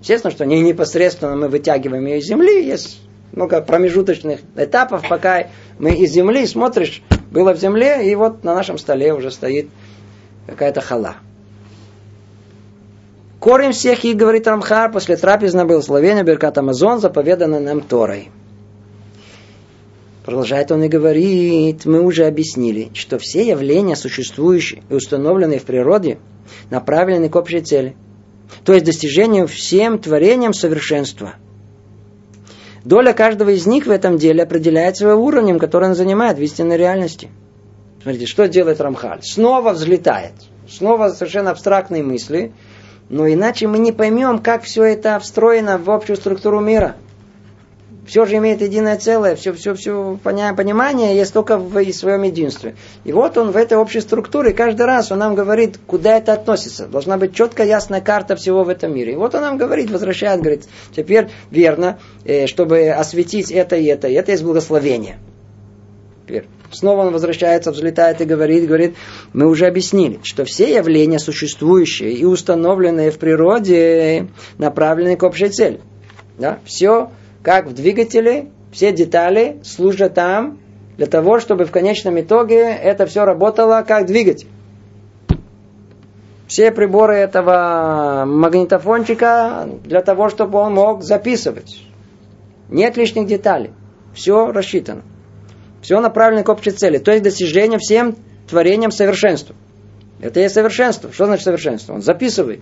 [SPEAKER 1] Естественно, что не непосредственно мы вытягиваем ее из земли, есть много промежуточных этапов, пока мы из земли смотришь, было в земле, и вот на нашем столе уже стоит какая-то хала. Корень всех их, говорит Рамхар, после трапезна был словение Беркат Амазон, заповедано нам Торой. Продолжает он и говорит, мы уже объяснили, что все явления, существующие и установленные в природе, направлены к общей цели. То есть достижению всем творениям совершенства. Доля каждого из них в этом деле определяется его уровнем, который он занимает в истинной реальности. Смотрите, что делает Рамхаль? Снова взлетает. Снова совершенно абстрактные мысли. Но иначе мы не поймем, как все это встроено в общую структуру мира – все же имеет единое целое, все, все, все понимание есть только в своем единстве. И вот он в этой общей структуре, каждый раз он нам говорит, куда это относится. Должна быть четкая, ясная карта всего в этом мире. И вот он нам говорит, возвращает, говорит, теперь верно, э, чтобы осветить это и это, и это есть благословение. Теперь снова он возвращается, взлетает и говорит, говорит, мы уже объяснили, что все явления, существующие и установленные в природе, направлены к общей цели. Да? Все как в двигателе, все детали служат там для того, чтобы в конечном итоге это все работало как двигатель. Все приборы этого магнитофончика для того, чтобы он мог записывать. Нет лишних деталей. Все рассчитано. Все направлено к общей цели. То есть достижение всем творением совершенства. Это и совершенство. Что значит совершенство? Он записывает.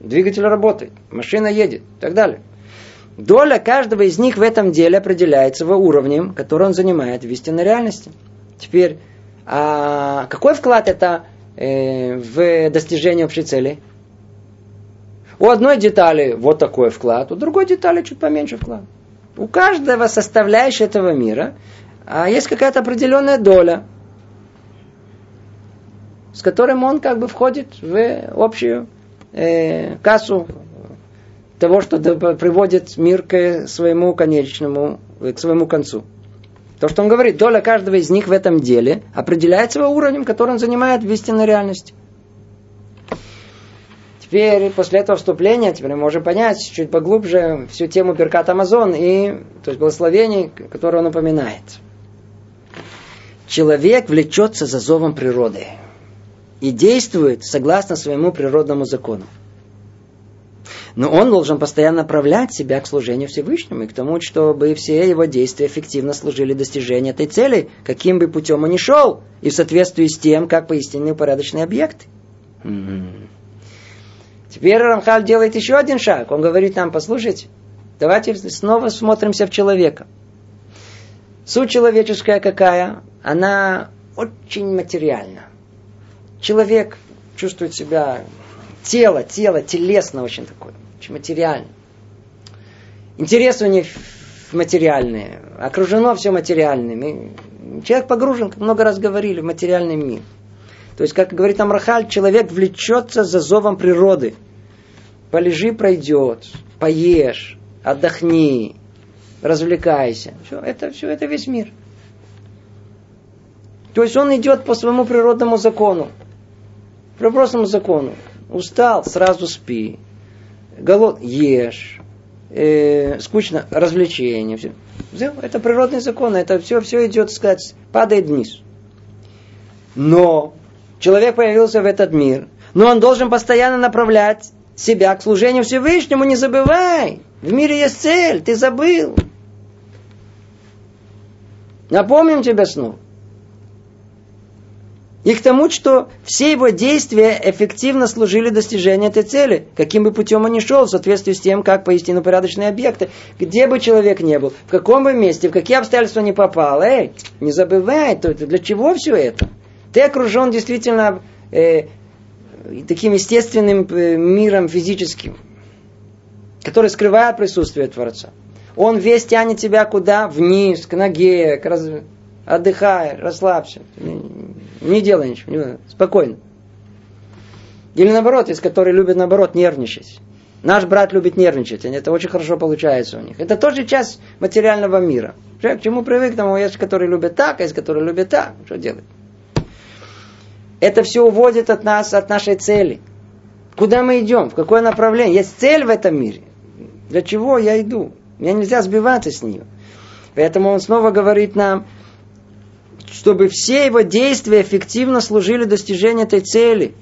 [SPEAKER 1] Двигатель работает. Машина едет. И так далее. Доля каждого из них в этом деле определяется его уровнем, который он занимает в истинной реальности. Теперь, а какой вклад это э, в достижение общей цели? У одной детали вот такой вклад, у другой детали чуть поменьше вклад. У каждого составляющего этого мира а есть какая-то определенная доля, с которым он как бы входит в общую э, кассу того, что приводит мир к своему конечному, к своему концу. То, что он говорит, доля каждого из них в этом деле определяется его уровнем, который он занимает в истинной реальности. Теперь, после этого вступления, теперь мы можем понять чуть поглубже всю тему Беркат Амазон и, то есть, благословений, которые он упоминает. Человек влечется за зовом природы и действует согласно своему природному закону. Но он должен постоянно направлять себя к служению Всевышнему и к тому, чтобы все его действия эффективно служили достижению этой цели, каким бы путем он ни шел, и в соответствии с тем, как поистине упорядоченный объект. Теперь Рамхаль делает еще один шаг. Он говорит нам, послушайте, давайте снова смотримся в человека. Суть человеческая какая? Она очень материальна. Человек чувствует себя тело, тело, телесно очень такое, очень материально. Интересы у них материальные, окружено все материальным. Человек погружен, как много раз говорили, в материальный мир. То есть, как говорит Амрахаль, человек влечется за зовом природы. Полежи, пройдет, поешь, отдохни, развлекайся. Все, это, все это весь мир. То есть он идет по своему природному закону, природному закону. Устал, сразу спи. Голод, ешь. Э, скучно, развлечение. Все. все. Это природный закон, это все, все идет, сказать, падает вниз. Но человек появился в этот мир, но он должен постоянно направлять себя к служению Всевышнему, не забывай. В мире есть цель, ты забыл. Напомним тебе снова и к тому, что все его действия эффективно служили достижению этой цели, каким бы путем он ни шел, в соответствии с тем, как поистину порядочные объекты. Где бы человек ни был, в каком бы месте, в какие обстоятельства не попал, эй, не забывай, то, для чего все это? Ты окружен действительно э, таким естественным э, миром физическим, который скрывает присутствие Творца. Он весь тянет тебя куда? Вниз, к ноге, к раз... отдыхай, расслабься. Не делай ничего, не, спокойно. Или наоборот, есть которые любят наоборот нервничать. Наш брат любит нервничать, это очень хорошо получается у них. Это тоже часть материального мира. Человек к чему привык, тому есть, которые любят так, а есть, которые любят так. Что делать? Это все уводит от нас, от нашей цели. Куда мы идем? В какое направление? Есть цель в этом мире. Для чего я иду? Мне нельзя сбиваться с нее. Поэтому он снова говорит нам, чтобы все его действия эффективно служили достижению этой цели.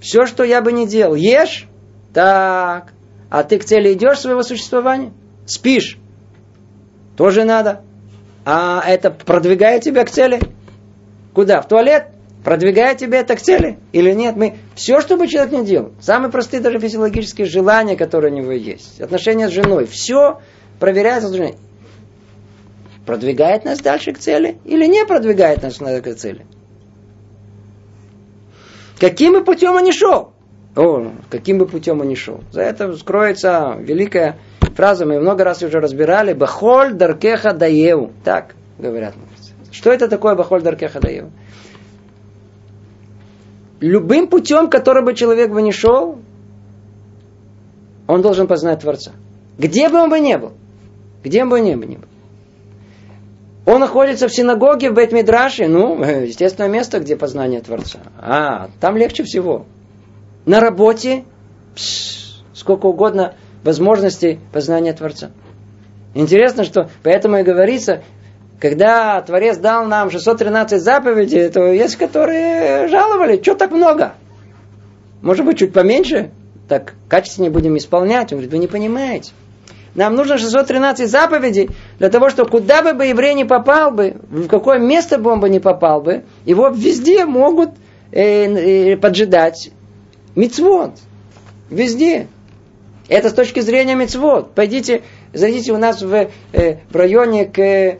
[SPEAKER 1] Все, что я бы не делал. Ешь? Так. А ты к цели идешь своего существования? Спишь? Тоже надо. А это продвигает тебя к цели? Куда? В туалет? Продвигает тебя это к цели или нет? Мы все, что бы человек не делал, самые простые даже физиологические желания, которые у него есть, отношения с женой, все проверяется. Продвигает нас дальше к цели или не продвигает нас к цели? Каким бы путем он ни шел? О, каким бы путем он ни шел. За это скроется великая фраза, мы много раз уже разбирали. Бахоль даркеха даеву. Так говорят. Что это такое бахоль даркеха даеву? любым путем, который бы человек бы не шел, он должен познать Творца. Где бы он бы не был. Где бы он ни был. Он находится в синагоге, в Бет-Мидраше, ну, естественное место, где познание Творца. А, там легче всего. На работе пш, сколько угодно возможностей познания Творца. Интересно, что поэтому и говорится, когда Творец дал нам 613 заповедей, то есть, которые жаловали, что так много? Может быть, чуть поменьше? Так качественнее будем исполнять. Он говорит, вы не понимаете. Нам нужно 613 заповедей для того, чтобы куда бы, бы еврей не попал бы, в какое место бы не попал бы, его везде могут э, э, поджидать мицвод. Везде. Это с точки зрения мицвод. Пойдите, зайдите у нас в, э, в районе к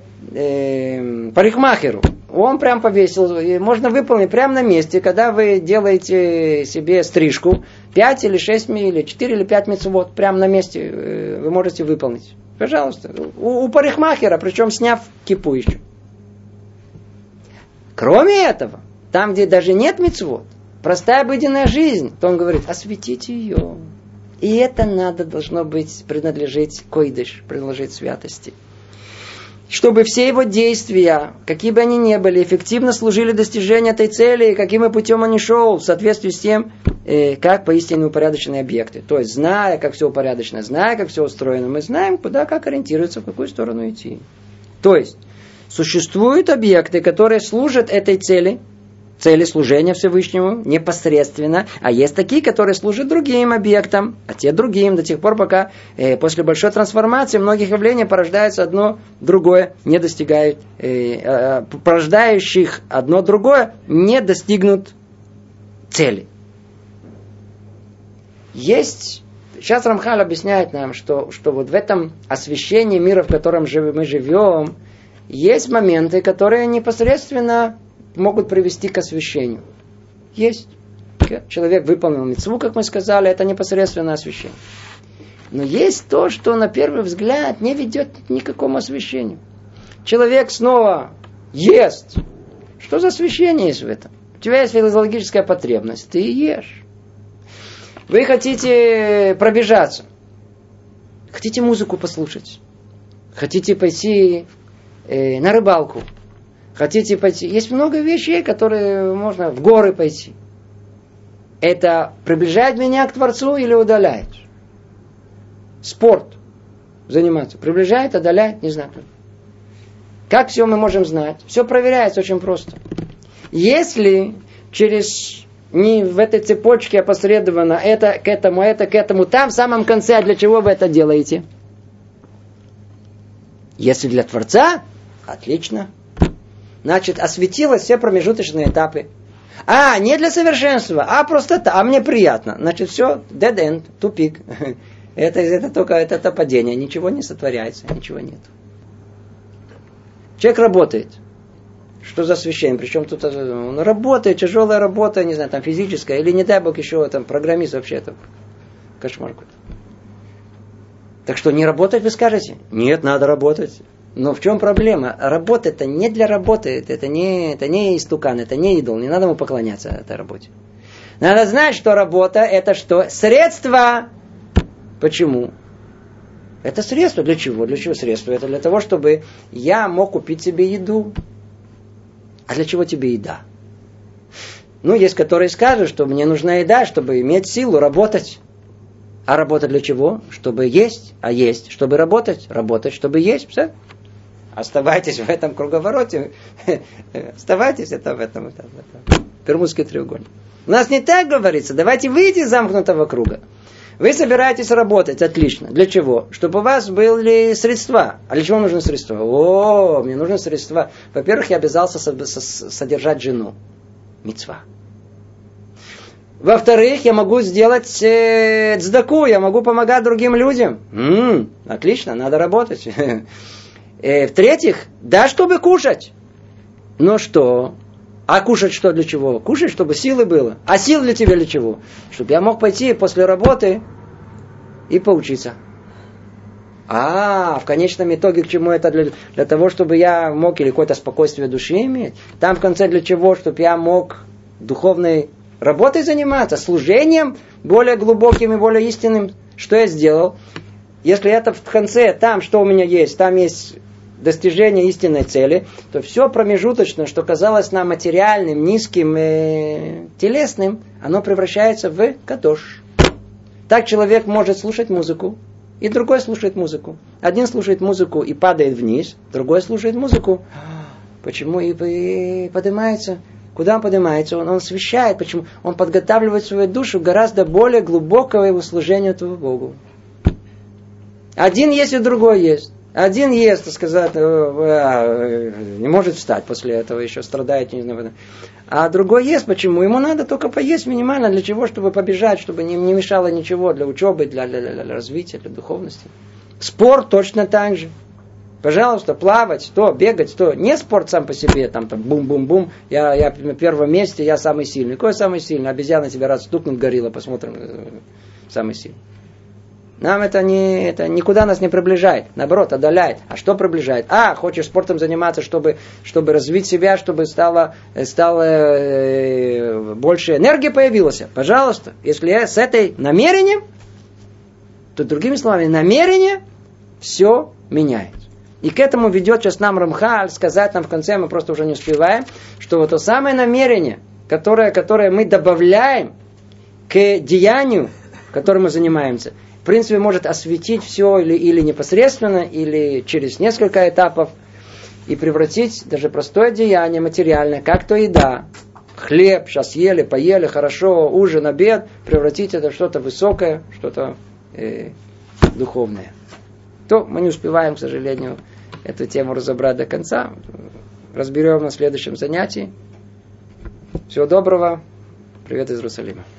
[SPEAKER 1] парикмахеру. Он прям повесил, можно выполнить прямо на месте, когда вы делаете себе стрижку, 5 или 6 или 4 или 5 мецвод, прямо на месте э, вы можете выполнить. Пожалуйста. У, у парикмахера, причем сняв кипу еще. Кроме этого, там, где даже нет мецвод, простая обыденная жизнь, то он говорит, осветите ее. И это надо, должно быть, принадлежить койдыш, принадлежить святости чтобы все его действия, какие бы они ни были, эффективно служили достижению этой цели, каким бы путем он ни шел, в соответствии с тем, э, как поистине упорядоченные объекты. То есть, зная, как все упорядочено, зная, как все устроено, мы знаем, куда, как ориентироваться, в какую сторону идти. То есть, существуют объекты, которые служат этой цели – цели служения Всевышнему непосредственно, а есть такие, которые служат другим объектам, а те другим до тех пор, пока э, после большой трансформации многих явлений порождается одно другое, не достигают, э, э, порождающих одно другое, не достигнут цели. Есть Сейчас Рамхал объясняет нам, что, что вот в этом освещении мира, в котором мы живем, есть моменты, которые непосредственно могут привести к освящению. Есть. Человек выполнил мецву, как мы сказали, это непосредственное освящение. Но есть то, что на первый взгляд не ведет ни к какому освящению. Человек снова ест. Что за освящение есть в этом? У тебя есть физиологическая потребность, ты ешь. Вы хотите пробежаться. Хотите музыку послушать. Хотите пойти э, на рыбалку. Хотите пойти? Есть много вещей, которые можно в горы пойти. Это приближает меня к Творцу или удаляет? Спорт заниматься. Приближает, отдаляет, не знаю. Как все мы можем знать? Все проверяется очень просто. Если через не в этой цепочке опосредованно это к этому, это к этому, там в самом конце, а для чего вы это делаете? Если для Творца, отлично. Значит, осветилось все промежуточные этапы. А, не для совершенства, а просто, а мне приятно. Значит, все, dead end, тупик. [LAUGHS] Это, это только это, это падение, ничего не сотворяется, ничего нет. Человек работает. Что за освещение? Причем тут э, он работает, тяжелая работа, не знаю, там физическая, или не дай бог еще там программист вообще там. Кошмар какой-то. Так что не работать вы скажете? Нет, надо работать. Но в чем проблема? Работа это не для работы, это не, это не истукан, это не идол, не надо ему поклоняться этой работе. Надо знать, что работа это что? Средство. Почему? Это средство. Для чего? Для чего средство? Это для того, чтобы я мог купить себе еду. А для чего тебе еда? Ну, есть которые скажут, что мне нужна еда, чтобы иметь силу работать. А работа для чего? Чтобы есть, а есть, чтобы работать, работать, чтобы есть. Все. Оставайтесь в этом круговороте. [LAUGHS] Оставайтесь это в этом. Это, это. Пермудский треугольник. У нас не так говорится. Давайте выйти из замкнутого круга. Вы собираетесь работать, отлично. Для чего? Чтобы у вас были средства. А для чего нужны средства? О, мне нужны средства. Во-первых, я обязался содержать жену. Мецва. Во-вторых, я могу сделать э, цдаку, я могу помогать другим людям. М-м, отлично, надо работать. [LAUGHS] Э, в-третьих, да, чтобы кушать. Ну что? А кушать что для чего? Кушать, чтобы силы было. А сил для тебя для чего? Чтобы я мог пойти после работы и поучиться. А, в конечном итоге к чему это? Для, для того, чтобы я мог или какое-то спокойствие души иметь. Там в конце для чего? Чтобы я мог духовной работой заниматься, служением более глубоким и более истинным. Что я сделал? Если это в конце, там что у меня есть, там есть достижение истинной цели, то все промежуточное, что казалось нам материальным, низким и телесным, оно превращается в катош. Так человек может слушать музыку, и другой слушает музыку. Один слушает музыку и падает вниз, другой слушает музыку. Почему и поднимается? Куда он поднимается? Он, он освещает. Почему? Он подготавливает свою душу гораздо более глубокого его служения этому Богу. Один есть и другой есть. Один ест, так сказать, э, э, не может встать после этого, еще страдает, не знаю. А другой ест, почему? Ему надо только поесть минимально, для чего? Чтобы побежать, чтобы не, не мешало ничего для учебы, для, для, для, для развития, для духовности. Спорт точно так же. Пожалуйста, плавать, то, бегать, то. Не спорт сам по себе, там, там, бум-бум-бум, я, я на первом месте, я самый сильный. Какой самый сильный? Обезьяна тебя раз стукнет, горилла, посмотрим, э, самый сильный. Нам это, не, это никуда нас не приближает, наоборот, отдаляет. А что приближает? А, хочешь спортом заниматься, чтобы, чтобы развить себя, чтобы стало, стало э, больше энергии появилась? Пожалуйста, если я с этой намерением, то другими словами, намерение все меняет. И к этому ведет сейчас нам Рамхаль, сказать нам в конце, мы просто уже не успеваем, что вот то самое намерение, которое, которое мы добавляем к деянию, которым мы занимаемся, принципе, может осветить все или, или непосредственно, или через несколько этапов, и превратить даже простое деяние материальное, как то еда, хлеб, сейчас ели, поели, хорошо, ужин, обед, превратить это в что-то высокое, что-то э, духовное. То мы не успеваем, к сожалению, эту тему разобрать до конца. Разберем на следующем занятии. Всего доброго. Привет из Иерусалима.